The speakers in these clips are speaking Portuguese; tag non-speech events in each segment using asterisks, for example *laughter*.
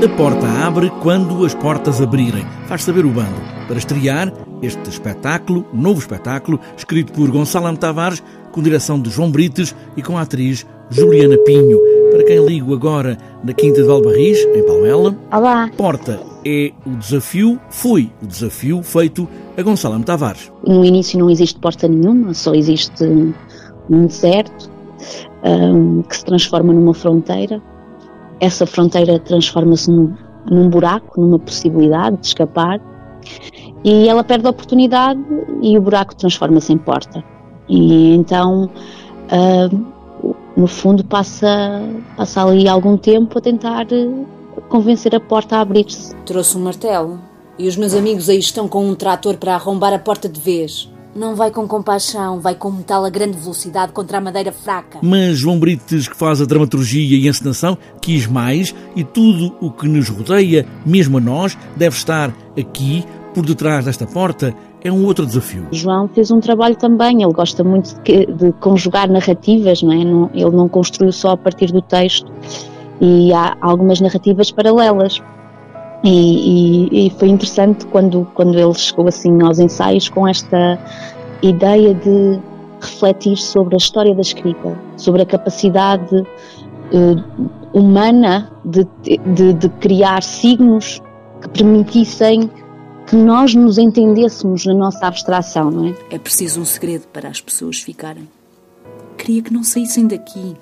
A porta abre quando as portas abrirem, faz saber o bando, para estrear este espetáculo, novo espetáculo, escrito por Gonçalo Tavares, com direção de João Brites e com a atriz Juliana Pinho. Para quem ligo agora na Quinta de Valbarris, em Palmela. Olá. Porta é o desafio, foi o desafio feito a Gonçalo Tavares. No início não existe porta nenhuma, só existe um deserto um, que se transforma numa fronteira. Essa fronteira transforma-se num, num buraco, numa possibilidade de escapar. E ela perde a oportunidade e o buraco transforma-se em porta. E então, uh, no fundo, passa, passa ali algum tempo a tentar eh, convencer a porta a abrir-se. Trouxe um martelo e os meus amigos aí estão com um trator para arrombar a porta de vez. Não vai com compaixão, vai com metal a grande velocidade contra a madeira fraca. Mas João Brites, que faz a dramaturgia e a encenação, quis mais e tudo o que nos rodeia, mesmo a nós, deve estar aqui, por detrás desta porta, é um outro desafio. João fez um trabalho também, ele gosta muito de, de conjugar narrativas, não é? Não, ele não construiu só a partir do texto e há algumas narrativas paralelas. E, e, e, foi interessante quando, quando ele chegou assim aos ensaios com esta ideia de refletir sobre a história da escrita, sobre a capacidade uh, humana de, de, de criar signos que permitissem que nós nos entendêssemos na nossa abstração, não é? É preciso um segredo para as pessoas ficarem. Queria que não saíssem daqui.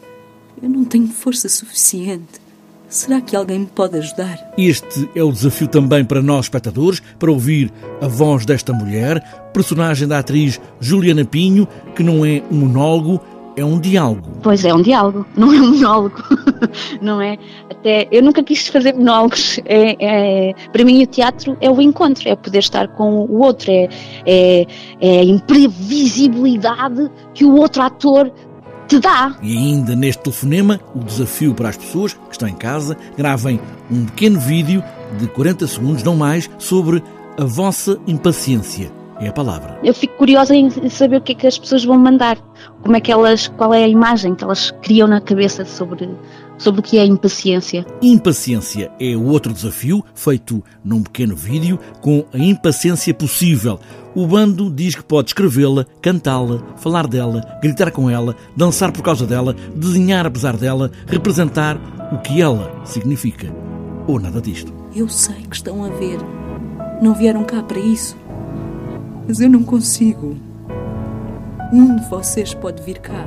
Eu não tenho força suficiente. Será que alguém me pode ajudar? Este é o desafio também para nós, espectadores, para ouvir a voz desta mulher, personagem da atriz Juliana Pinho, que não é um monólogo, é um diálogo. Pois é, um diálogo, *laughs* não é um monólogo, *laughs* não é? Até eu nunca quis fazer monólogos. É, é, para mim, o teatro é o encontro, é poder estar com o outro, é, é, é a imprevisibilidade que o outro ator te dá. E ainda neste telefonema, o desafio para as pessoas que estão em casa, gravem um pequeno vídeo de 40 segundos, não mais, sobre a vossa impaciência. É a palavra. Eu fico curiosa em saber o que é que as pessoas vão mandar. Como é que elas, qual é a imagem que elas criam na cabeça sobre, sobre o que é impaciência. Impaciência é o outro desafio, feito num pequeno vídeo, com a impaciência possível. O bando diz que pode escrevê-la, cantá-la, falar dela, gritar com ela, dançar por causa dela, desenhar apesar dela, representar o que ela significa. Ou nada disto. Eu sei que estão a ver. Não vieram cá para isso mas eu não consigo. Um de vocês pode vir cá